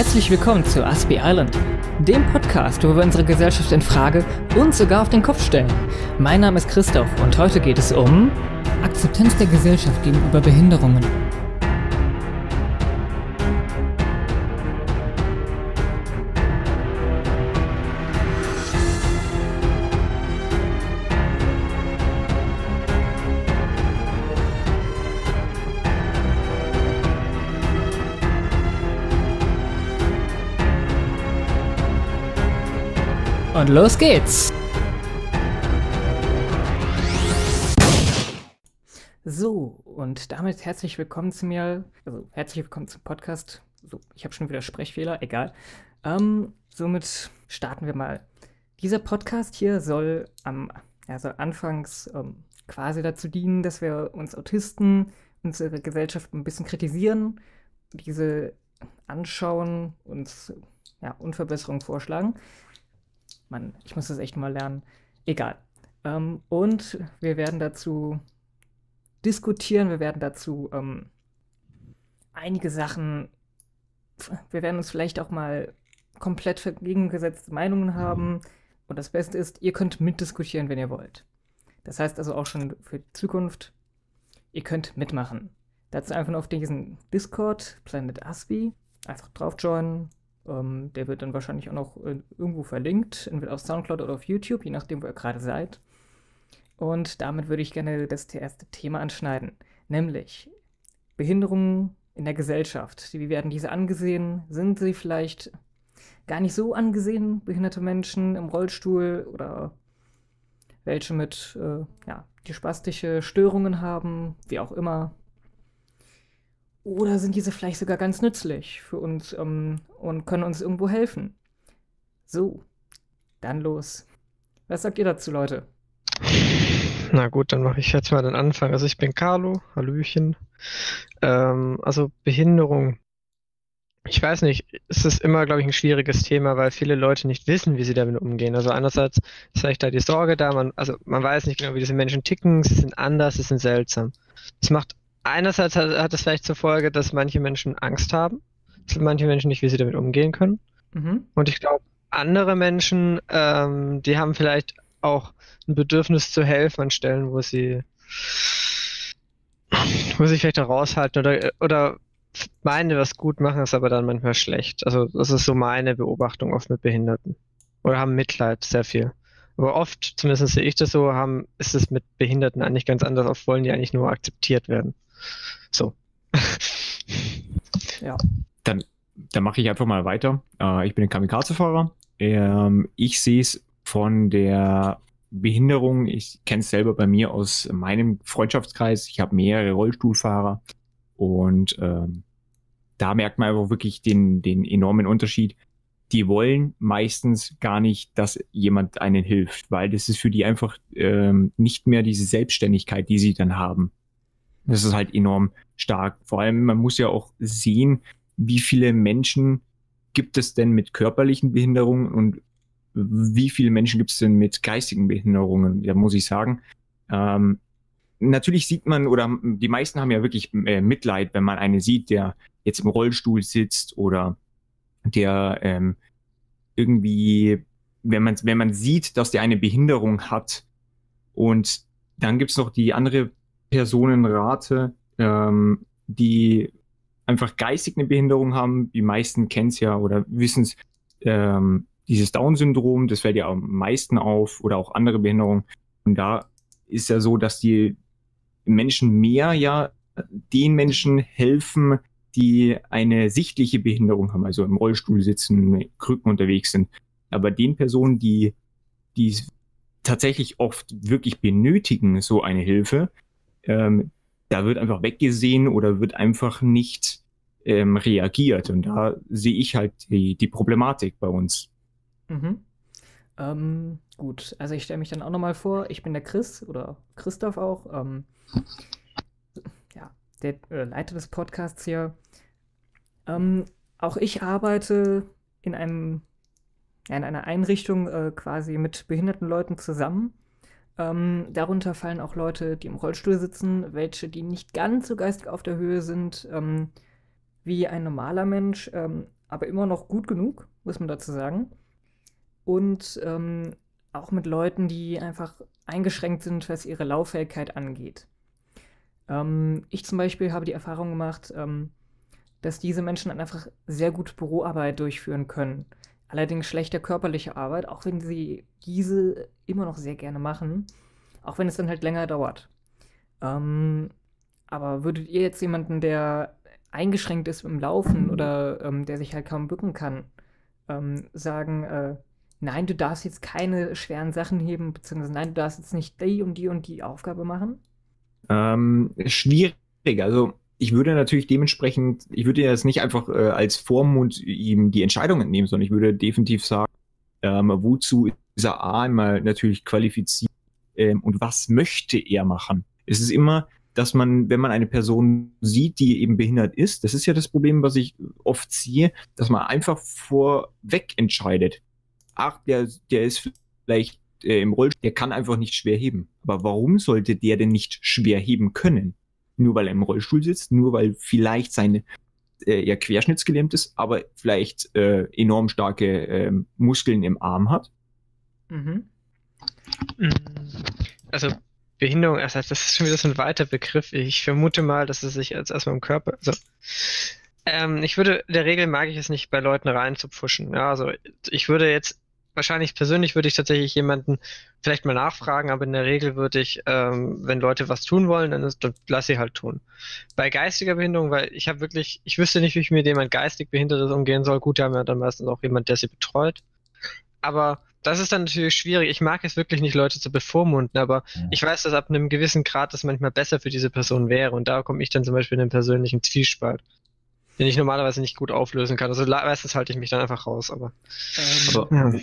herzlich willkommen zu Aspie Island, dem Podcast, wo wir unsere Gesellschaft in Frage und sogar auf den Kopf stellen. Mein Name ist Christoph und heute geht es um Akzeptanz der Gesellschaft gegenüber Behinderungen. Und los geht's! So, und damit herzlich willkommen zu mir, also herzlich willkommen zum Podcast. So, ich habe schon wieder Sprechfehler, egal. Ähm, somit starten wir mal. Dieser Podcast hier soll am, also anfangs ähm, quasi dazu dienen, dass wir uns Autisten, unsere Gesellschaft ein bisschen kritisieren, diese anschauen, uns ja, Unverbesserungen vorschlagen. Mann, ich muss das echt mal lernen. Egal. Ähm, und wir werden dazu diskutieren, wir werden dazu ähm, einige Sachen, wir werden uns vielleicht auch mal komplett entgegengesetzte Meinungen haben. Und das Beste ist, ihr könnt mitdiskutieren, wenn ihr wollt. Das heißt also auch schon für die Zukunft, ihr könnt mitmachen. Dazu einfach nur auf diesen Discord, Planet Aspi, einfach drauf joinen, ähm, der wird dann wahrscheinlich auch noch äh, irgendwo verlinkt, entweder auf Soundcloud oder auf YouTube, je nachdem, wo ihr gerade seid. Und damit würde ich gerne das erste Thema anschneiden, nämlich Behinderungen in der Gesellschaft. Wie werden diese angesehen? Sind sie vielleicht gar nicht so angesehen, behinderte Menschen im Rollstuhl oder welche mit, äh, ja, die spastische Störungen haben, wie auch immer. Oder sind diese vielleicht sogar ganz nützlich für uns ähm, und können uns irgendwo helfen? So, dann los. Was sagt ihr dazu, Leute? Na gut, dann mache ich jetzt mal den Anfang. Also ich bin Carlo, Hallöchen. Ähm, also Behinderung. Ich weiß nicht, es ist immer, glaube ich, ein schwieriges Thema, weil viele Leute nicht wissen, wie sie damit umgehen. Also einerseits ist vielleicht da die Sorge da, man, also man weiß nicht genau, wie diese Menschen ticken, sie sind anders, sie sind seltsam. Es macht einerseits hat, hat es vielleicht zur Folge, dass manche Menschen Angst haben, dass manche Menschen nicht, wie sie damit umgehen können. Mhm. Und ich glaube, andere Menschen, ähm, die haben vielleicht auch ein Bedürfnis zu helfen an Stellen, wo sie, wo sie sich vielleicht heraushalten oder, oder meinen, was gut machen, ist aber dann manchmal schlecht. Also das ist so meine Beobachtung oft mit Behinderten. Oder haben Mitleid sehr viel. Aber oft, zumindest sehe ich das so, haben, ist es mit Behinderten eigentlich ganz anders. Oft wollen die eigentlich nur akzeptiert werden. So. ja. Dann, dann mache ich einfach mal weiter. Äh, ich bin ein Kamikaze-Fahrer. Ähm, ich sehe es von der Behinderung. Ich kenne es selber bei mir aus meinem Freundschaftskreis. Ich habe mehrere Rollstuhlfahrer und ähm, da merkt man einfach wirklich den, den enormen Unterschied. Die wollen meistens gar nicht, dass jemand einen hilft, weil das ist für die einfach ähm, nicht mehr diese Selbstständigkeit, die sie dann haben. Das ist halt enorm stark. Vor allem, man muss ja auch sehen, wie viele Menschen gibt es denn mit körperlichen Behinderungen und wie viele Menschen gibt es denn mit geistigen Behinderungen? Da muss ich sagen, ähm, natürlich sieht man oder die meisten haben ja wirklich äh, Mitleid, wenn man einen sieht, der jetzt im Rollstuhl sitzt oder der ähm, irgendwie, wenn man wenn man sieht, dass der eine Behinderung hat und dann gibt's noch die andere Personenrate, ähm, die einfach geistig eine Behinderung haben. Die meisten kennen es ja oder wissen es, ähm, dieses Down-Syndrom, das fällt ja am meisten auf oder auch andere Behinderungen. Und da ist ja so, dass die Menschen mehr ja den Menschen helfen, die eine sichtliche Behinderung haben, also im Rollstuhl sitzen, Krücken unterwegs sind. Aber den Personen, die, die tatsächlich oft wirklich benötigen, so eine Hilfe, ähm, da wird einfach weggesehen oder wird einfach nicht ähm, reagiert. Und da sehe ich halt die, die Problematik bei uns. Mhm. Ähm, gut, also ich stelle mich dann auch nochmal vor, ich bin der Chris oder Christoph auch, ähm, ja, der äh, Leiter des Podcasts hier. Ähm, auch ich arbeite in einem in einer Einrichtung äh, quasi mit behinderten Leuten zusammen. Ähm, darunter fallen auch Leute, die im Rollstuhl sitzen, welche, die nicht ganz so geistig auf der Höhe sind ähm, wie ein normaler Mensch, ähm, aber immer noch gut genug, muss man dazu sagen. Und ähm, auch mit Leuten, die einfach eingeschränkt sind, was ihre Lauffähigkeit angeht. Ähm, ich zum Beispiel habe die Erfahrung gemacht, ähm, dass diese Menschen einfach sehr gut Büroarbeit durchführen können. Allerdings schlechte körperliche Arbeit, auch wenn sie diese immer noch sehr gerne machen, auch wenn es dann halt länger dauert. Ähm, aber würdet ihr jetzt jemanden, der eingeschränkt ist im Laufen oder ähm, der sich halt kaum bücken kann, ähm, sagen, äh, nein, du darfst jetzt keine schweren Sachen heben, beziehungsweise nein, du darfst jetzt nicht die und die und die Aufgabe machen? Ähm, schwierig. Also ich würde natürlich dementsprechend, ich würde jetzt nicht einfach äh, als Vormund ihm die Entscheidung entnehmen, sondern ich würde definitiv sagen, ähm, wozu ist er einmal natürlich qualifiziert ähm, und was möchte er machen? Es ist immer, dass man, wenn man eine Person sieht, die eben behindert ist, das ist ja das Problem, was ich oft sehe, dass man einfach vorweg entscheidet. Ach, der, der ist vielleicht äh, im Rollstuhl, der kann einfach nicht schwer heben. Aber warum sollte der denn nicht schwer heben können? Nur weil er im Rollstuhl sitzt, nur weil vielleicht seine äh, ja querschnittsgelähmt ist, aber vielleicht äh, enorm starke äh, Muskeln im Arm hat. Mhm. Mm, also Behinderung, also das ist schon wieder so ein weiter Begriff. Ich vermute mal, dass es sich als erstmal im Körper. Also, ähm, ich würde, in der Regel mag ich es nicht, bei Leuten reinzupfuschen. Ja, also ich würde jetzt wahrscheinlich persönlich würde ich tatsächlich jemanden vielleicht mal nachfragen, aber in der Regel würde ich, ähm, wenn Leute was tun wollen, dann, ist, dann lass sie halt tun. Bei geistiger Behinderung, weil ich habe wirklich, ich wüsste nicht, wie ich mit jemand geistig Behindertes umgehen soll. Gut, die haben ja dann meistens auch jemand, der sie betreut. Aber das ist dann natürlich schwierig. Ich mag es wirklich nicht, Leute zu bevormunden, aber ich weiß, dass ab einem gewissen Grad das manchmal besser für diese Person wäre. Und da komme ich dann zum Beispiel in den persönlichen Zwiespalt den ich normalerweise nicht gut auflösen kann. Also meistens halte ich mich dann einfach raus, aber. Ähm, aber ja.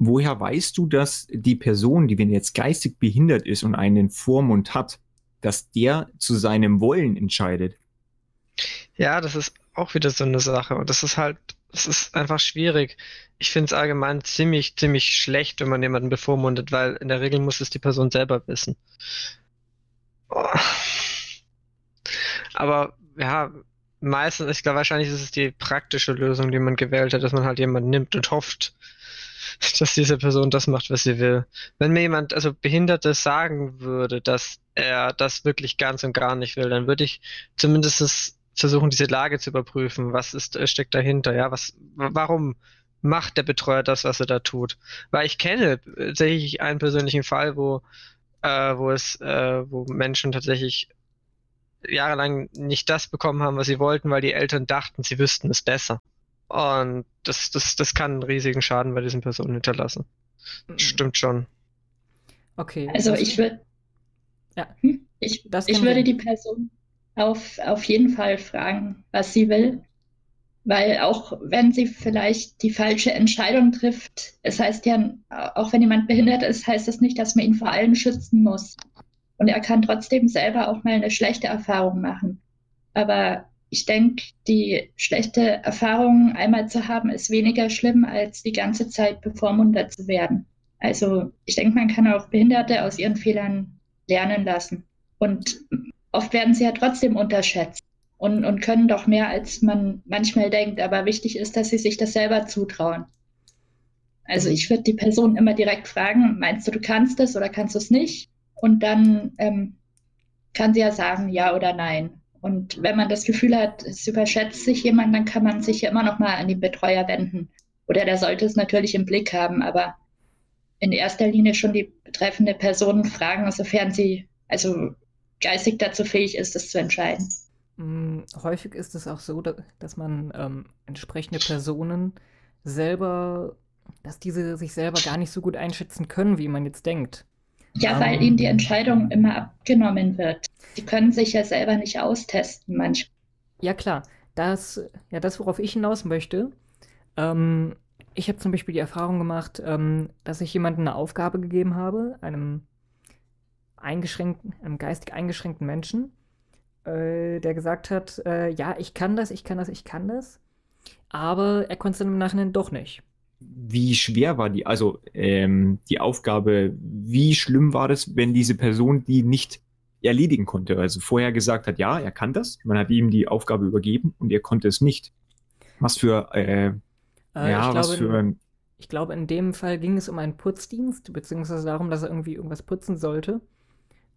Woher weißt du, dass die Person, die wenn jetzt geistig behindert ist und einen Vormund hat, dass der zu seinem Wollen entscheidet? Ja, das ist auch wieder so eine Sache. Und das ist halt, es ist einfach schwierig. Ich finde es allgemein ziemlich, ziemlich schlecht, wenn man jemanden bevormundet, weil in der Regel muss es die Person selber wissen. Oh. Aber ja, meistens, ich glaube, wahrscheinlich ist es die praktische Lösung, die man gewählt hat, dass man halt jemanden nimmt und hofft, dass diese Person das macht, was sie will. Wenn mir jemand, also Behindertes sagen würde, dass er das wirklich ganz und gar nicht will, dann würde ich zumindest versuchen, diese Lage zu überprüfen. Was ist, äh, steckt dahinter? Ja, was, warum macht der Betreuer das, was er da tut? Weil ich kenne tatsächlich einen persönlichen Fall, wo, äh, wo es, äh, wo Menschen tatsächlich jahrelang nicht das bekommen haben, was sie wollten, weil die Eltern dachten, sie wüssten es besser. Und das, das, das kann einen riesigen Schaden bei diesen Personen hinterlassen. Mhm. Stimmt schon. Okay. Also ich würde. Ja. Hm? Ich, ich würde die Person auf, auf jeden Fall fragen, was sie will. Weil auch wenn sie vielleicht die falsche Entscheidung trifft, es heißt ja, auch wenn jemand behindert ist, heißt das nicht, dass man ihn vor allem schützen muss. Und er kann trotzdem selber auch mal eine schlechte Erfahrung machen. Aber ich denke, die schlechte Erfahrung einmal zu haben, ist weniger schlimm, als die ganze Zeit bevormundet zu werden. Also ich denke, man kann auch Behinderte aus ihren Fehlern lernen lassen. Und oft werden sie ja trotzdem unterschätzt und, und können doch mehr, als man manchmal denkt. Aber wichtig ist, dass sie sich das selber zutrauen. Also ich würde die Person immer direkt fragen, meinst du, du kannst es oder kannst du es nicht? Und dann ähm, kann sie ja sagen, ja oder nein. Und wenn man das Gefühl hat, es überschätzt sich jemand, dann kann man sich ja immer noch mal an den Betreuer wenden. Oder der sollte es natürlich im Blick haben, aber in erster Linie schon die betreffende Person fragen, sofern sie also geistig dazu fähig ist, das zu entscheiden. Mm, häufig ist es auch so, dass man ähm, entsprechende Personen selber, dass diese sich selber gar nicht so gut einschätzen können, wie man jetzt denkt. Ja, um, weil ihnen die Entscheidung immer abgenommen wird. Sie können sich ja selber nicht austesten manchmal. Ja, klar. Das, ja, das, worauf ich hinaus möchte. Ähm, ich habe zum Beispiel die Erfahrung gemacht, ähm, dass ich jemandem eine Aufgabe gegeben habe, einem eingeschränkten, einem geistig eingeschränkten Menschen, äh, der gesagt hat, äh, ja, ich kann das, ich kann das, ich kann das, aber er konnte es dann im Nachhinein doch nicht wie schwer war die, also ähm, die Aufgabe, wie schlimm war das, wenn diese Person die nicht erledigen konnte? Also vorher gesagt hat, ja, er kann das, man hat ihm die Aufgabe übergeben und er konnte es nicht. Was für, äh, äh ja, was glaube, für ein. Ich glaube, in dem Fall ging es um einen Putzdienst, beziehungsweise darum, dass er irgendwie irgendwas putzen sollte.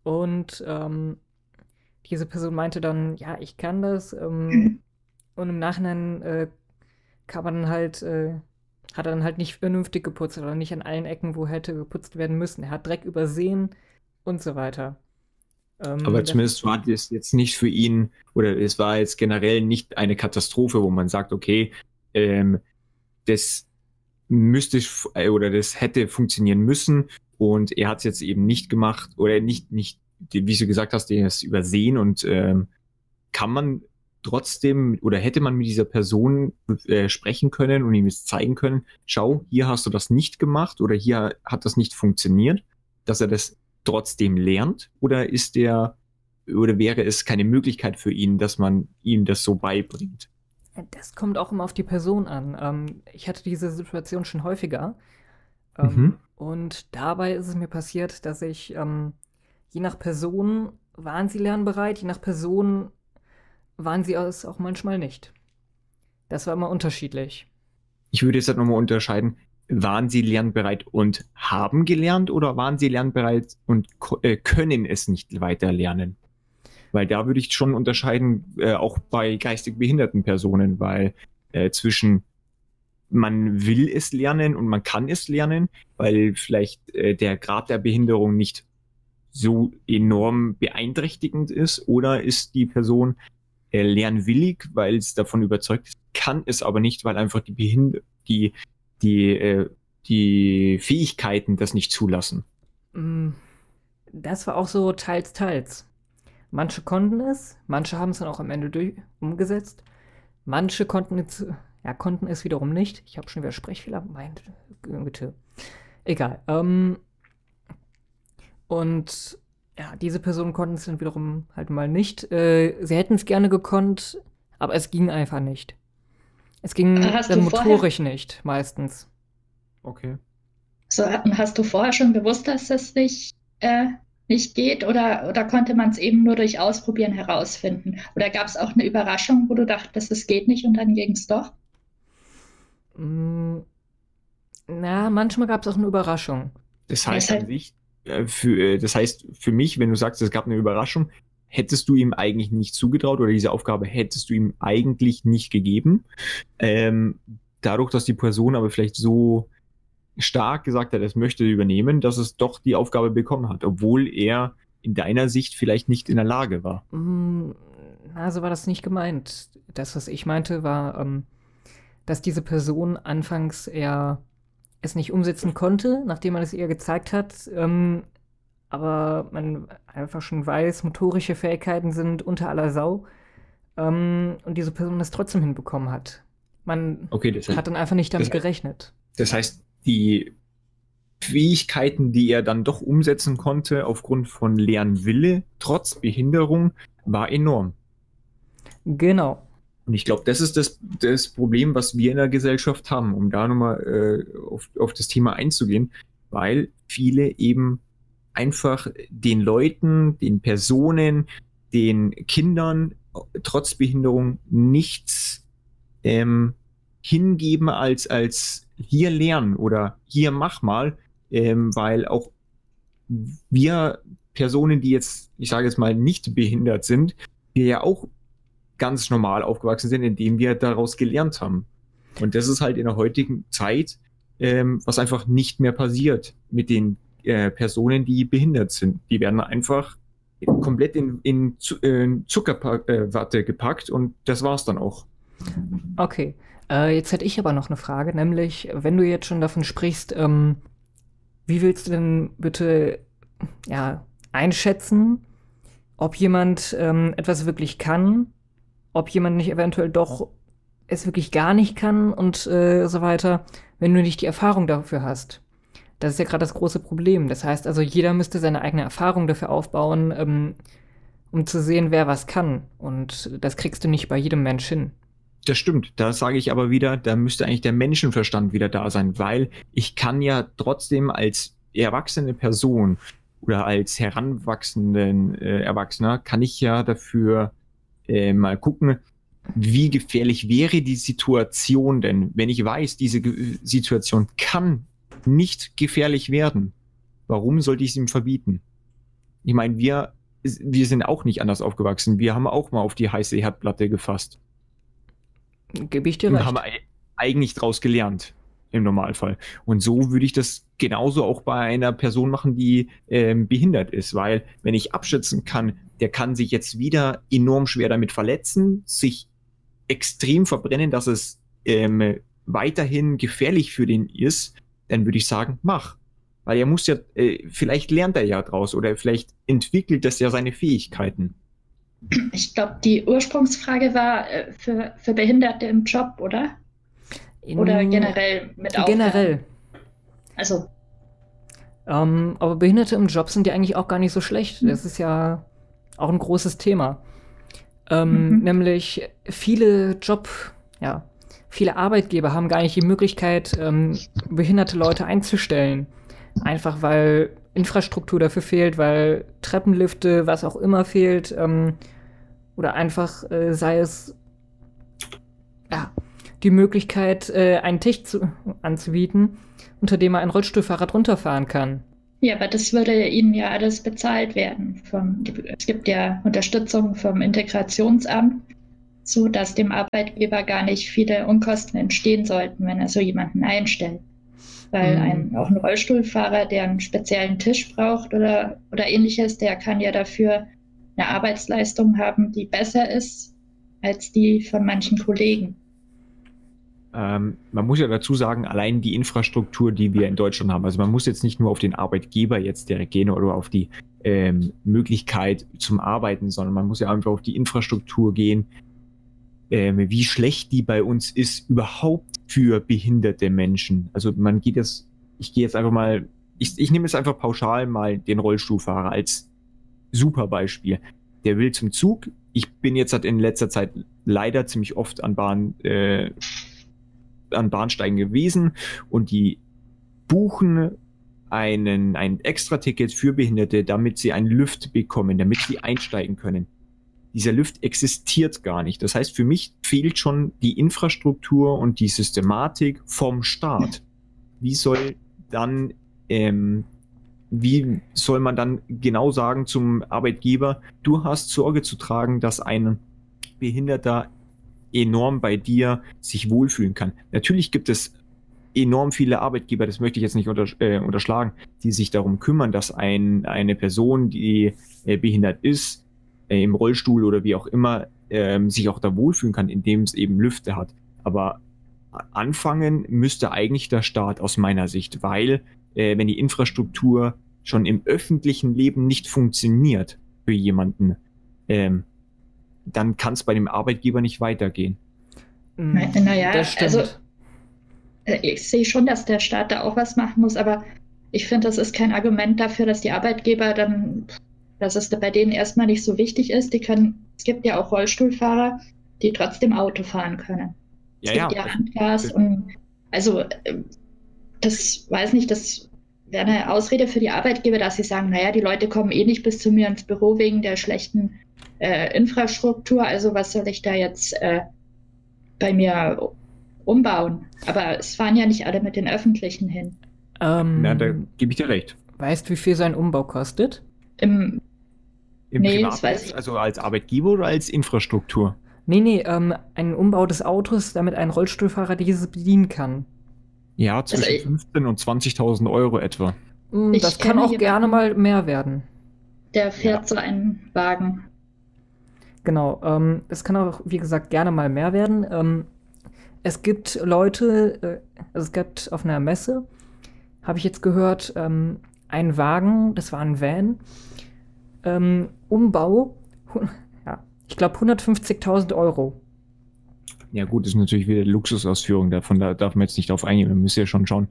Und ähm, diese Person meinte dann, ja, ich kann das. Ähm. Und im Nachhinein äh, kann man halt, äh, hat er dann halt nicht vernünftig geputzt oder nicht an allen Ecken, wo hätte geputzt werden müssen. Er hat Dreck übersehen und so weiter. Ähm, Aber zumindest war das jetzt nicht für ihn, oder es war jetzt generell nicht eine Katastrophe, wo man sagt, okay, ähm, das müsste äh, oder das hätte funktionieren müssen und er hat es jetzt eben nicht gemacht oder nicht, nicht, wie du gesagt hast, er ist übersehen und ähm, kann man trotzdem oder hätte man mit dieser Person äh, sprechen können und ihm es zeigen können, schau, hier hast du das nicht gemacht oder hier hat das nicht funktioniert, dass er das trotzdem lernt oder ist der oder wäre es keine Möglichkeit für ihn, dass man ihm das so beibringt? Das kommt auch immer auf die Person an. Ähm, ich hatte diese Situation schon häufiger. Ähm, mhm. Und dabei ist es mir passiert, dass ich ähm, je nach Person waren sie lernbereit, je nach Person waren sie es auch manchmal nicht. Das war immer unterschiedlich. Ich würde jetzt halt nochmal unterscheiden waren sie lernbereit und haben gelernt oder waren sie lernbereit und äh, können es nicht weiter lernen? Weil da würde ich schon unterscheiden, äh, auch bei geistig behinderten Personen, weil äh, zwischen man will es lernen und man kann es lernen, weil vielleicht äh, der Grad der Behinderung nicht so enorm beeinträchtigend ist, oder ist die Person äh, lernwillig, weil es davon überzeugt ist, kann es aber nicht, weil einfach die Behinderung, die die, äh, die Fähigkeiten das nicht zulassen. Mm, das war auch so teils, teils. Manche konnten es, manche haben es dann auch am Ende durch, umgesetzt. Manche konnten es, ja, konnten es wiederum nicht. Ich habe schon wieder Sprechfehler. Meine Güte. Egal. Ähm, und ja, diese Personen konnten es dann wiederum halt mal nicht. Äh, sie hätten es gerne gekonnt, aber es ging einfach nicht. Es ging hast dann motorisch vorher... nicht, meistens. Okay. So, hast du vorher schon gewusst, dass das nicht, äh, nicht geht oder, oder konnte man es eben nur durch Ausprobieren herausfinden? Oder gab es auch eine Überraschung, wo du dachtest, es geht nicht und dann ging es doch? Mm, na, manchmal gab es auch eine Überraschung. Das heißt an sich, äh, für, äh, das heißt für mich, wenn du sagst, es gab eine Überraschung, hättest du ihm eigentlich nicht zugetraut oder diese Aufgabe hättest du ihm eigentlich nicht gegeben. Ähm, dadurch, dass die Person aber vielleicht so stark gesagt hat, es möchte übernehmen, dass es doch die Aufgabe bekommen hat, obwohl er in deiner Sicht vielleicht nicht in der Lage war. Also war das nicht gemeint. Das, was ich meinte, war, ähm, dass diese Person anfangs eher es nicht umsetzen konnte, nachdem man es ihr gezeigt hat, ähm, aber man einfach schon weiß, motorische Fähigkeiten sind unter aller Sau ähm, und diese Person das trotzdem hinbekommen hat. Man okay, das heißt, hat dann einfach nicht damit das heißt, gerechnet. Das heißt, die Fähigkeiten, die er dann doch umsetzen konnte aufgrund von Lernwille, trotz Behinderung, war enorm. Genau. Und ich glaube, das ist das, das Problem, was wir in der Gesellschaft haben, um da nochmal äh, auf, auf das Thema einzugehen, weil viele eben einfach den Leuten, den Personen, den Kindern trotz Behinderung nichts ähm, hingeben als, als hier lernen oder hier mach mal, ähm, weil auch wir Personen, die jetzt, ich sage jetzt mal, nicht behindert sind, wir ja auch ganz normal aufgewachsen sind, indem wir daraus gelernt haben. Und das ist halt in der heutigen Zeit, ähm, was einfach nicht mehr passiert mit den äh, Personen, die behindert sind. Die werden einfach komplett in, in, in Zuckerwatte äh, gepackt und das war's dann auch. Okay. Äh, jetzt hätte ich aber noch eine Frage, nämlich, wenn du jetzt schon davon sprichst, ähm, wie willst du denn bitte ja, einschätzen, ob jemand ähm, etwas wirklich kann, ob jemand nicht eventuell doch es wirklich gar nicht kann und äh, so weiter, wenn du nicht die Erfahrung dafür hast? Das ist ja gerade das große Problem. Das heißt also, jeder müsste seine eigene Erfahrung dafür aufbauen, ähm, um zu sehen, wer was kann. Und das kriegst du nicht bei jedem Mensch hin. Das stimmt. Da sage ich aber wieder, da müsste eigentlich der Menschenverstand wieder da sein, weil ich kann ja trotzdem als erwachsene Person oder als heranwachsenden äh, Erwachsener kann ich ja dafür äh, mal gucken, wie gefährlich wäre die Situation denn, wenn ich weiß, diese Situation kann nicht gefährlich werden? Warum sollte ich es ihm verbieten? Ich meine, wir, wir sind auch nicht anders aufgewachsen. Wir haben auch mal auf die heiße Herdplatte gefasst. Gebe ich dir recht. Und haben eigentlich daraus gelernt im Normalfall. Und so würde ich das genauso auch bei einer Person machen, die ähm, behindert ist, weil wenn ich abschätzen kann, der kann sich jetzt wieder enorm schwer damit verletzen, sich extrem verbrennen, dass es ähm, weiterhin gefährlich für den ist, dann würde ich sagen, mach. Weil er muss ja, äh, vielleicht lernt er ja draus oder vielleicht entwickelt das ja seine Fähigkeiten. Ich glaube, die Ursprungsfrage war äh, für, für Behinderte im Job, oder? In, oder generell mit Aufgaben? Generell. Also. Ähm, aber Behinderte im Job sind ja eigentlich auch gar nicht so schlecht. Hm. Das ist ja auch ein großes Thema. Ähm, mhm. Nämlich viele Job, ja, viele Arbeitgeber haben gar nicht die Möglichkeit, ähm, behinderte Leute einzustellen. Einfach weil Infrastruktur dafür fehlt, weil Treppenlifte, was auch immer fehlt, ähm, oder einfach äh, sei es ja, die Möglichkeit, äh, einen Tisch zu, anzubieten, unter dem man ein Rollstuhlfahrrad runterfahren kann. Ja, aber das würde Ihnen ja alles bezahlt werden. Vom, es gibt ja Unterstützung vom Integrationsamt, so dass dem Arbeitgeber gar nicht viele Unkosten entstehen sollten, wenn er so jemanden einstellt. Weil mhm. ein, auch ein Rollstuhlfahrer, der einen speziellen Tisch braucht oder, oder ähnliches, der kann ja dafür eine Arbeitsleistung haben, die besser ist als die von manchen Kollegen. Ähm, man muss ja dazu sagen, allein die Infrastruktur, die wir in Deutschland haben, also man muss jetzt nicht nur auf den Arbeitgeber jetzt direkt gehen oder auf die ähm, Möglichkeit zum Arbeiten, sondern man muss ja einfach auf die Infrastruktur gehen, ähm, wie schlecht die bei uns ist, überhaupt für behinderte Menschen. Also man geht jetzt, ich gehe jetzt einfach mal, ich, ich nehme jetzt einfach pauschal mal den Rollstuhlfahrer als super Beispiel. Der will zum Zug. Ich bin jetzt halt in letzter Zeit leider ziemlich oft an Bahn, äh, an Bahnsteigen gewesen und die buchen einen, ein Extra-Ticket für Behinderte, damit sie einen Lift bekommen, damit sie einsteigen können. Dieser Lift existiert gar nicht. Das heißt, für mich fehlt schon die Infrastruktur und die Systematik vom Staat. Wie soll dann, ähm, wie soll man dann genau sagen zum Arbeitgeber, du hast Sorge zu tragen, dass ein Behinderter enorm bei dir sich wohlfühlen kann. Natürlich gibt es enorm viele Arbeitgeber, das möchte ich jetzt nicht unter, äh, unterschlagen, die sich darum kümmern, dass ein, eine Person, die äh, behindert ist, äh, im Rollstuhl oder wie auch immer, ähm, sich auch da wohlfühlen kann, indem es eben Lüfte hat. Aber anfangen müsste eigentlich der Staat aus meiner Sicht, weil äh, wenn die Infrastruktur schon im öffentlichen Leben nicht funktioniert für jemanden, ähm, dann kann es bei dem Arbeitgeber nicht weitergehen. Naja, also äh, ich sehe schon, dass der Staat da auch was machen muss, aber ich finde, das ist kein Argument dafür, dass die Arbeitgeber dann, dass es bei denen erstmal nicht so wichtig ist. Die können, es gibt ja auch Rollstuhlfahrer, die trotzdem Auto fahren können. Ja, es gibt ja. ja Handgas und also äh, das weiß nicht, das wäre eine Ausrede für die Arbeitgeber, dass sie sagen, naja, die Leute kommen eh nicht bis zu mir ins Büro wegen der schlechten äh, Infrastruktur, also was soll ich da jetzt äh, bei mir umbauen? Aber es fahren ja nicht alle mit den öffentlichen hin. Ähm, Na, da gebe ich dir recht. Weißt du, wie viel so ein Umbau kostet? Im, Im nee, das weiß ich. Also als Arbeitgeber oder als Infrastruktur? Nee, nee, ähm, ein Umbau des Autos, damit ein Rollstuhlfahrer dieses bedienen kann. Ja, zwischen also, 15 und 20.000 Euro etwa. Hm, das kann auch gerne mal mehr werden. Der fährt ja. so einen Wagen. Genau, ähm, es kann auch, wie gesagt, gerne mal mehr werden. Ähm, es gibt Leute, äh, also es gibt auf einer Messe, habe ich jetzt gehört, ähm, einen Wagen, das war ein Van, ähm, Umbau, ja, ich glaube 150.000 Euro. Ja gut, das ist natürlich wieder Luxusausführung, davon da darf man jetzt nicht drauf eingehen, man muss ja schon schauen,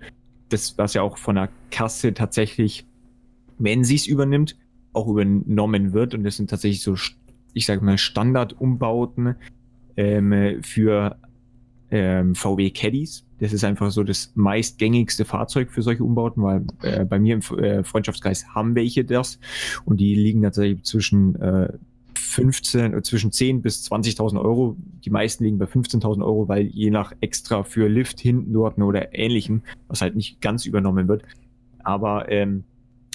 das, was ja auch von der Kasse tatsächlich, wenn sie es übernimmt, auch übernommen wird und das sind tatsächlich so ich sage mal, Standardumbauten ähm, für ähm, VW Caddies. Das ist einfach so das meistgängigste Fahrzeug für solche Umbauten, weil äh, bei mir im äh, Freundschaftskreis haben welche das und die liegen tatsächlich zwischen äh, 15, äh, zwischen 10 bis 20.000 Euro. Die meisten liegen bei 15.000 Euro, weil je nach extra für Lift hinten dort oder ähnlichem, was halt nicht ganz übernommen wird. Aber ähm,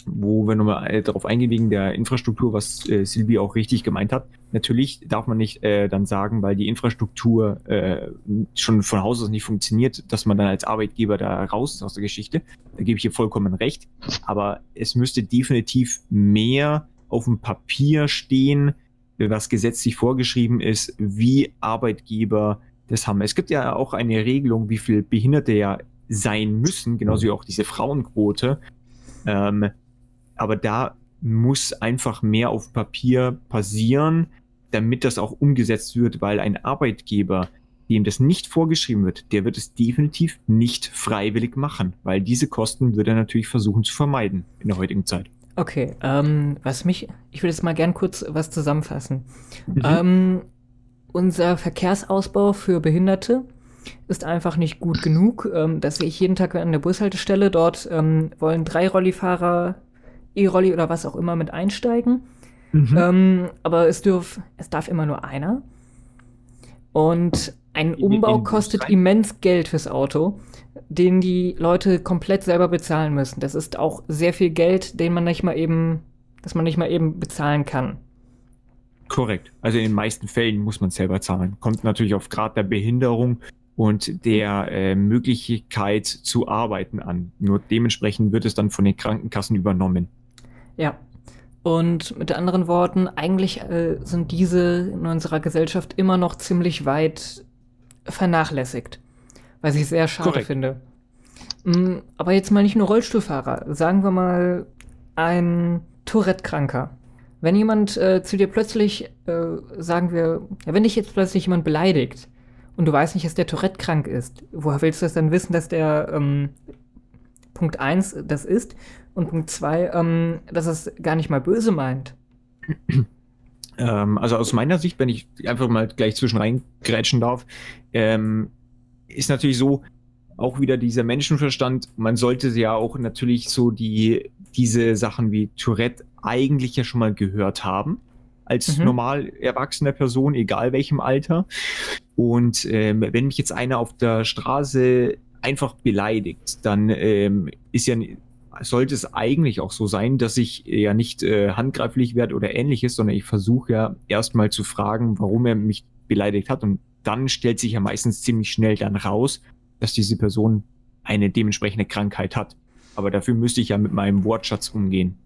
wo wir nochmal äh, darauf eingehen wegen der Infrastruktur, was äh, Silvi auch richtig gemeint hat. Natürlich darf man nicht äh, dann sagen, weil die Infrastruktur äh, schon von Haus aus nicht funktioniert, dass man dann als Arbeitgeber da raus ist aus der Geschichte. Da gebe ich hier vollkommen recht. Aber es müsste definitiv mehr auf dem Papier stehen, was gesetzlich vorgeschrieben ist, wie Arbeitgeber das haben. Es gibt ja auch eine Regelung, wie viel Behinderte ja sein müssen, genauso wie auch diese Frauenquote. Ähm, aber da muss einfach mehr auf Papier passieren, damit das auch umgesetzt wird, weil ein Arbeitgeber, dem das nicht vorgeschrieben wird, der wird es definitiv nicht freiwillig machen, weil diese Kosten wird er natürlich versuchen zu vermeiden in der heutigen Zeit. Okay, ähm, was mich, ich will jetzt mal gern kurz was zusammenfassen. Mhm. Ähm, unser Verkehrsausbau für Behinderte ist einfach nicht gut genug. Ähm, das sehe ich jeden Tag an der Bushaltestelle. Dort ähm, wollen drei Rollifahrer E-Rolli oder was auch immer mit einsteigen. Mhm. Ähm, aber es, dürf, es darf immer nur einer. Und ein Umbau kostet immens Geld fürs Auto, den die Leute komplett selber bezahlen müssen. Das ist auch sehr viel Geld, den man nicht mal eben, das man nicht mal eben bezahlen kann. Korrekt. Also in den meisten Fällen muss man selber zahlen. Kommt natürlich auf Grad der Behinderung und der äh, Möglichkeit zu arbeiten an. Nur dementsprechend wird es dann von den Krankenkassen übernommen. Ja. Und mit anderen Worten, eigentlich äh, sind diese in unserer Gesellschaft immer noch ziemlich weit vernachlässigt. Was ich sehr schade Korrekt. finde. Mm, aber jetzt mal nicht nur Rollstuhlfahrer. Sagen wir mal ein Tourette-Kranker. Wenn jemand äh, zu dir plötzlich, äh, sagen wir, ja, wenn dich jetzt plötzlich jemand beleidigt und du weißt nicht, dass der Tourette krank ist, woher willst du das dann wissen, dass der ähm, Punkt 1 das ist und Punkt zwei, ähm, dass es gar nicht mal böse meint. Ähm, also aus meiner Sicht, wenn ich einfach mal gleich zwischen reingrätschen darf, ähm, ist natürlich so, auch wieder dieser Menschenverstand, man sollte ja auch natürlich so die, diese Sachen wie Tourette eigentlich ja schon mal gehört haben. Als mhm. normal erwachsene Person, egal welchem Alter. Und ähm, wenn mich jetzt einer auf der Straße einfach beleidigt, dann ähm, ist ja sollte es eigentlich auch so sein, dass ich ja nicht äh, handgreiflich werde oder ähnliches, sondern ich versuche ja erstmal zu fragen, warum er mich beleidigt hat. Und dann stellt sich ja meistens ziemlich schnell dann raus, dass diese Person eine dementsprechende Krankheit hat. Aber dafür müsste ich ja mit meinem Wortschatz umgehen.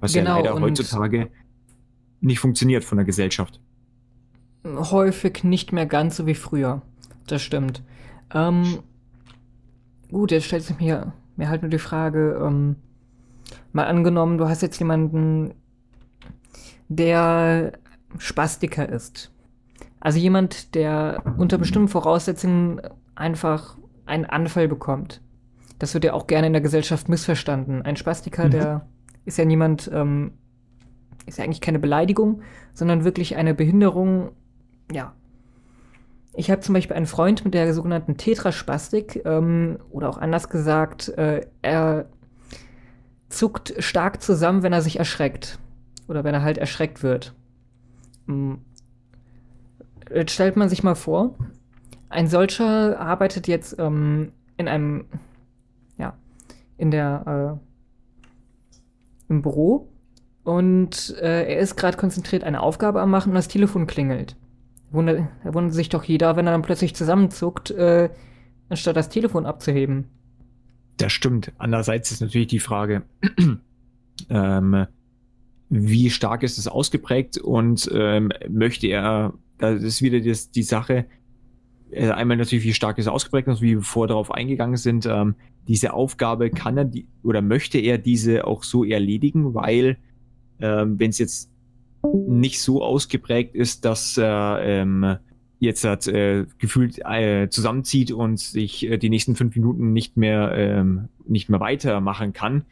Was genau, ja leider heutzutage nicht funktioniert von der Gesellschaft. Häufig nicht mehr ganz so wie früher. Das stimmt. Ähm, gut, jetzt stellt sich mir mir halt nur die Frage, ähm, mal angenommen, du hast jetzt jemanden, der Spastiker ist. Also jemand, der unter bestimmten Voraussetzungen einfach einen Anfall bekommt. Das wird ja auch gerne in der Gesellschaft missverstanden. Ein Spastiker, mhm. der ist ja niemand, ähm, ist ja eigentlich keine Beleidigung, sondern wirklich eine Behinderung, ja, ich habe zum Beispiel einen Freund mit der sogenannten Tetraspastik ähm, oder auch anders gesagt, äh, er zuckt stark zusammen, wenn er sich erschreckt oder wenn er halt erschreckt wird. Hm. Jetzt stellt man sich mal vor, ein solcher arbeitet jetzt ähm, in einem, ja, in der, äh, im Büro und äh, er ist gerade konzentriert eine Aufgabe am Machen und das Telefon klingelt wundert, wundert sich doch jeder, wenn er dann plötzlich zusammenzuckt, äh, anstatt das Telefon abzuheben. Das stimmt. Andererseits ist natürlich die Frage, ähm, wie stark ist es ausgeprägt und ähm, möchte er, das ist wieder das, die Sache, äh, einmal natürlich, wie stark ist es ausgeprägt und wie wir vorher darauf eingegangen sind, ähm, diese Aufgabe kann er die, oder möchte er diese auch so erledigen, weil ähm, wenn es jetzt nicht so ausgeprägt ist, dass er ähm, jetzt hat, äh, gefühlt äh, zusammenzieht und sich äh, die nächsten fünf Minuten nicht mehr ähm, nicht mehr weitermachen kann,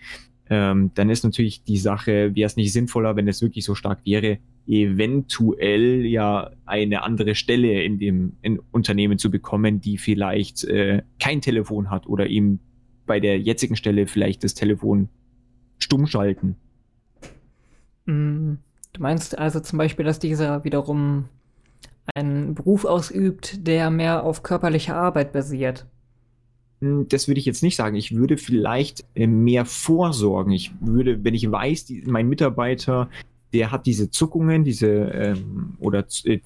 ähm, dann ist natürlich die Sache, wäre es nicht sinnvoller, wenn es wirklich so stark wäre, eventuell ja eine andere Stelle in dem in Unternehmen zu bekommen, die vielleicht äh, kein Telefon hat oder ihm bei der jetzigen Stelle vielleicht das Telefon stumm schalten. Mm. Du meinst also zum Beispiel, dass dieser wiederum einen Beruf ausübt, der mehr auf körperlicher Arbeit basiert? Hm, das würde ich jetzt nicht sagen. Ich würde vielleicht äh, mehr vorsorgen. Ich würde, wenn ich weiß, die, mein Mitarbeiter, der hat diese Zuckungen, diese ähm, oder äh,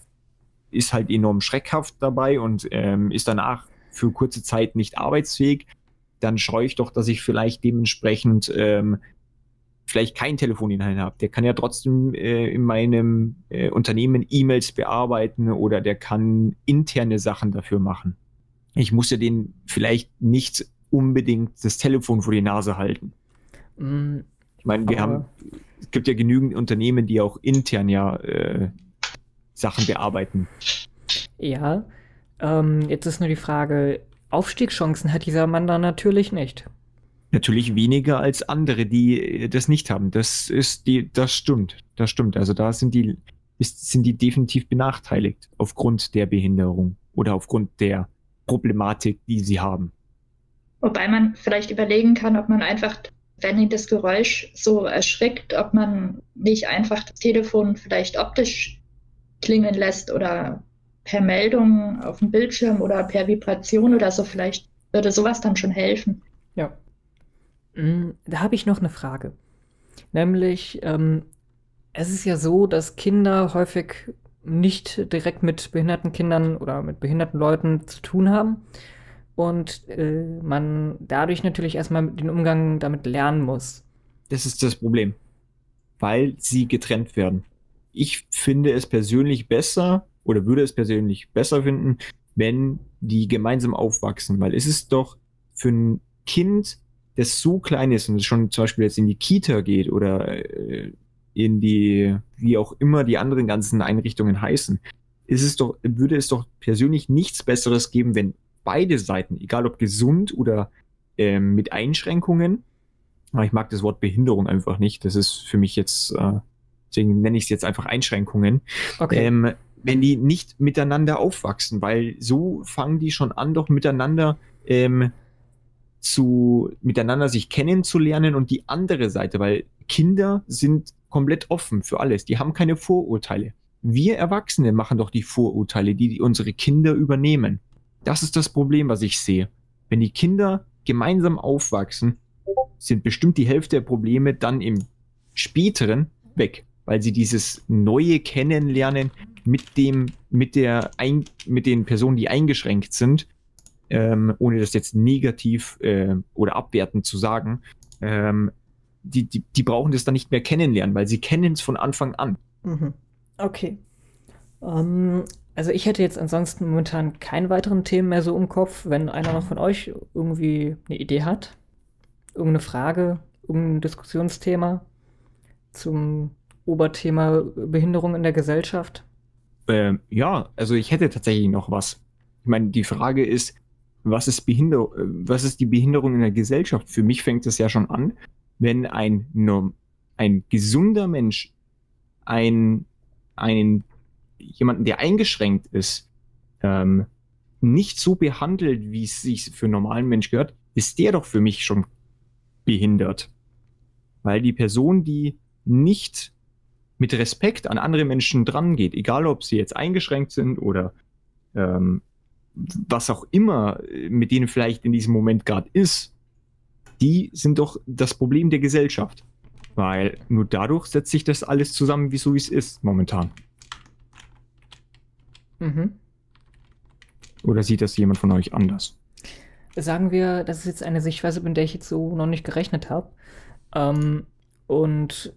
ist halt enorm schreckhaft dabei und ähm, ist danach für kurze Zeit nicht arbeitsfähig, dann schaue ich doch, dass ich vielleicht dementsprechend ähm, vielleicht kein Telefoninhalt habe. Der kann ja trotzdem äh, in meinem äh, Unternehmen E-Mails bearbeiten oder der kann interne Sachen dafür machen. Ich muss ja den vielleicht nicht unbedingt das Telefon vor die Nase halten. Mm, ich meine, wir haben, es gibt ja genügend Unternehmen, die auch intern ja äh, Sachen bearbeiten. Ja, ähm, jetzt ist nur die Frage, Aufstiegschancen hat dieser Mann da natürlich nicht. Natürlich weniger als andere, die äh, das nicht haben. Das ist die, das stimmt. Das stimmt. Also da sind die, ist, sind die definitiv benachteiligt aufgrund der Behinderung oder aufgrund der Problematik, die sie haben. Wobei man vielleicht überlegen kann, ob man einfach, wenn ihn das Geräusch so erschrickt, ob man nicht einfach das Telefon vielleicht optisch klingeln lässt oder per Meldung auf dem Bildschirm oder per Vibration oder so. Vielleicht würde sowas dann schon helfen. Ja. Mm, da habe ich noch eine Frage. Nämlich, ähm, es ist ja so, dass Kinder häufig nicht direkt mit behinderten Kindern oder mit behinderten Leuten zu tun haben und äh, man dadurch natürlich erstmal den Umgang damit lernen muss. Das ist das Problem, weil sie getrennt werden. Ich finde es persönlich besser oder würde es persönlich besser finden, wenn die gemeinsam aufwachsen, weil es ist doch für ein Kind, das so klein ist und schon zum Beispiel jetzt in die Kita geht oder äh, in die, wie auch immer die anderen ganzen Einrichtungen heißen, ist es doch, würde es doch persönlich nichts Besseres geben, wenn beide Seiten, egal ob gesund oder äh, mit Einschränkungen, ich mag das Wort Behinderung einfach nicht, das ist für mich jetzt, äh, deswegen nenne ich es jetzt einfach Einschränkungen, okay. ähm, wenn die nicht miteinander aufwachsen, weil so fangen die schon an, doch miteinander ähm, zu miteinander sich kennenzulernen und die andere Seite, weil Kinder sind komplett offen für alles. Die haben keine Vorurteile. Wir Erwachsene machen doch die Vorurteile, die, die unsere Kinder übernehmen. Das ist das Problem, was ich sehe. Wenn die Kinder gemeinsam aufwachsen, sind bestimmt die Hälfte der Probleme dann im späteren weg, weil sie dieses neue Kennenlernen mit dem, mit der, ein, mit den Personen, die eingeschränkt sind, ähm, ohne das jetzt negativ äh, oder abwertend zu sagen, ähm, die, die, die brauchen das dann nicht mehr kennenlernen, weil sie kennen es von Anfang an. Mhm. Okay. Um, ähm, also ich hätte jetzt ansonsten momentan keinen weiteren Themen mehr so im Kopf. Wenn einer noch von euch irgendwie eine Idee hat, irgendeine Frage, irgendein Diskussionsthema zum Oberthema Behinderung in der Gesellschaft. Ähm, ja, also ich hätte tatsächlich noch was. Ich meine, die Frage ist, was ist, Behinder was ist die Behinderung in der Gesellschaft? Für mich fängt es ja schon an, wenn ein, ein gesunder Mensch ein, einen, jemanden, der eingeschränkt ist, ähm, nicht so behandelt, wie es sich für einen normalen Mensch gehört, ist der doch für mich schon behindert. Weil die Person, die nicht mit Respekt an andere Menschen drangeht, egal ob sie jetzt eingeschränkt sind oder ähm, was auch immer mit denen vielleicht in diesem Moment gerade ist, die sind doch das Problem der Gesellschaft. Weil nur dadurch setzt sich das alles zusammen, wie so wie es ist momentan. Mhm. Oder sieht das jemand von euch anders? Sagen wir, das ist jetzt eine Sichtweise, mit der ich jetzt so noch nicht gerechnet habe. Ähm, und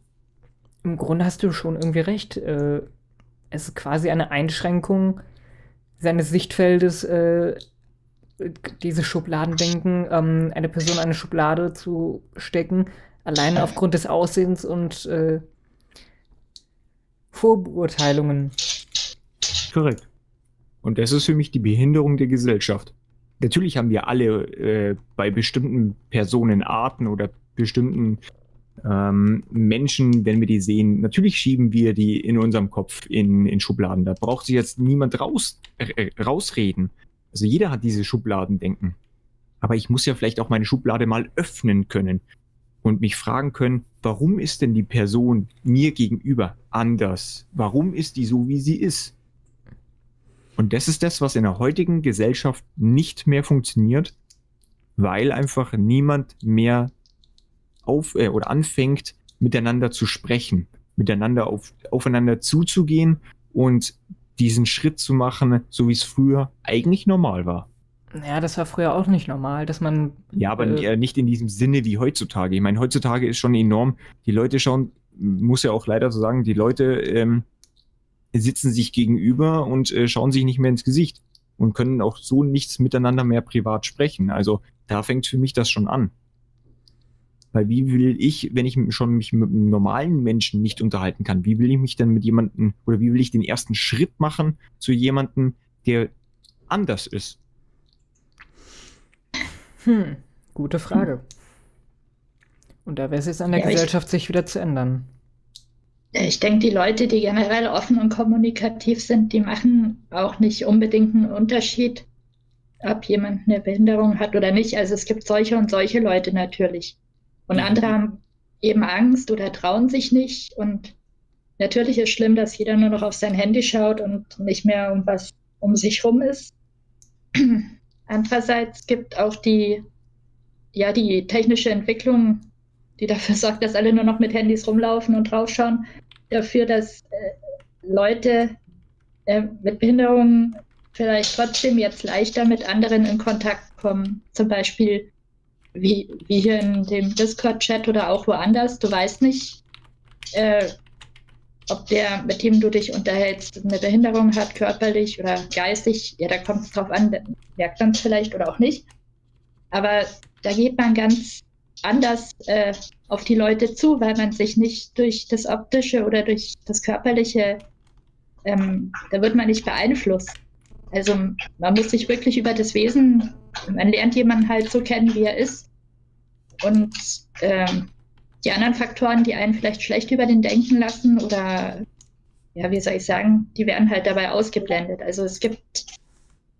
im Grunde hast du schon irgendwie recht. Äh, es ist quasi eine Einschränkung seines Sichtfeldes, äh, diese Schubladendenken, ähm, eine Person eine Schublade zu stecken, alleine aufgrund des Aussehens und äh, Vorbeurteilungen. Korrekt. Und das ist für mich die Behinderung der Gesellschaft. Natürlich haben wir alle äh, bei bestimmten Personenarten oder bestimmten ähm, Menschen, wenn wir die sehen, natürlich schieben wir die in unserem Kopf in, in Schubladen. Da braucht sich jetzt niemand raus, äh, rausreden. Also jeder hat diese Schubladendenken. Aber ich muss ja vielleicht auch meine Schublade mal öffnen können und mich fragen können, warum ist denn die Person mir gegenüber anders? Warum ist die so, wie sie ist? Und das ist das, was in der heutigen Gesellschaft nicht mehr funktioniert, weil einfach niemand mehr auf äh, oder anfängt, miteinander zu sprechen, miteinander auf, aufeinander zuzugehen und diesen Schritt zu machen, so wie es früher eigentlich normal war. Ja, das war früher auch nicht normal, dass man. Ja, aber äh, nicht in diesem Sinne wie heutzutage. Ich meine, heutzutage ist schon enorm. Die Leute schauen, muss ja auch leider so sagen, die Leute ähm, sitzen sich gegenüber und äh, schauen sich nicht mehr ins Gesicht und können auch so nichts miteinander mehr privat sprechen. Also da fängt für mich das schon an. Weil wie will ich, wenn ich schon mich mit einem normalen Menschen nicht unterhalten kann, wie will ich mich denn mit jemandem oder wie will ich den ersten Schritt machen zu jemandem, der anders ist? Hm, gute Frage. Und da wäre es jetzt an der ja, Gesellschaft, sich wieder zu ändern. Ich denke, die Leute, die generell offen und kommunikativ sind, die machen auch nicht unbedingt einen Unterschied, ob jemand eine Behinderung hat oder nicht. Also es gibt solche und solche Leute natürlich. Und andere haben eben Angst oder trauen sich nicht. Und natürlich ist schlimm, dass jeder nur noch auf sein Handy schaut und nicht mehr um was um sich rum ist. Andererseits gibt auch die, ja, die technische Entwicklung, die dafür sorgt, dass alle nur noch mit Handys rumlaufen und draufschauen, dafür, dass äh, Leute äh, mit Behinderungen vielleicht trotzdem jetzt leichter mit anderen in Kontakt kommen. Zum Beispiel wie, wie hier in dem Discord-Chat oder auch woanders, du weißt nicht, äh, ob der, mit dem du dich unterhältst, eine Behinderung hat, körperlich oder geistig. Ja, da kommt es drauf an, merkt man es vielleicht oder auch nicht. Aber da geht man ganz anders äh, auf die Leute zu, weil man sich nicht durch das Optische oder durch das Körperliche, ähm, da wird man nicht beeinflusst. Also man muss sich wirklich über das Wesen, man lernt jemanden halt so kennen, wie er ist. Und ähm, die anderen Faktoren, die einen vielleicht schlecht über den denken lassen oder, ja, wie soll ich sagen, die werden halt dabei ausgeblendet. Also es gibt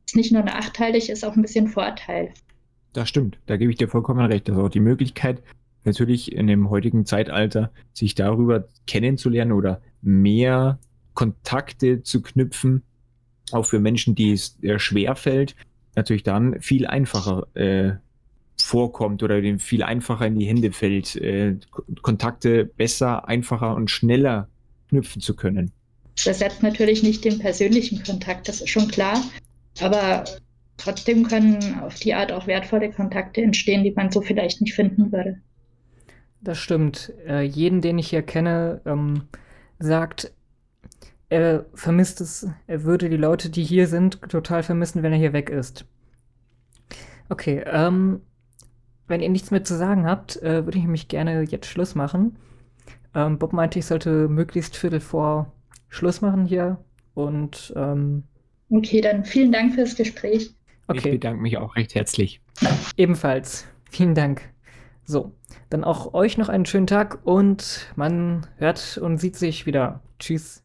ist nicht nur nachteilig, ist auch ein bisschen Vorteil. Das stimmt, da gebe ich dir vollkommen recht. Also auch die Möglichkeit, natürlich in dem heutigen Zeitalter, sich darüber kennenzulernen oder mehr Kontakte zu knüpfen, auch für Menschen, die es schwer fällt, natürlich dann viel einfacher äh, vorkommt oder dem viel einfacher in die Hände fällt, äh, Kontakte besser, einfacher und schneller knüpfen zu können. Das setzt natürlich nicht den persönlichen Kontakt, das ist schon klar. Aber trotzdem können auf die Art auch wertvolle Kontakte entstehen, die man so vielleicht nicht finden würde. Das stimmt. Äh, jeden, den ich hier kenne, ähm, sagt, er vermisst es, er würde die Leute, die hier sind, total vermissen, wenn er hier weg ist. Okay, ähm, wenn ihr nichts mehr zu sagen habt, äh, würde ich nämlich gerne jetzt Schluss machen. Ähm, Bob meinte, ich sollte möglichst Viertel vor Schluss machen hier. Und ähm, okay, dann vielen Dank fürs Gespräch. Okay. Ich bedanke mich auch recht herzlich. Ebenfalls. Vielen Dank. So, dann auch euch noch einen schönen Tag und man hört und sieht sich wieder. Tschüss.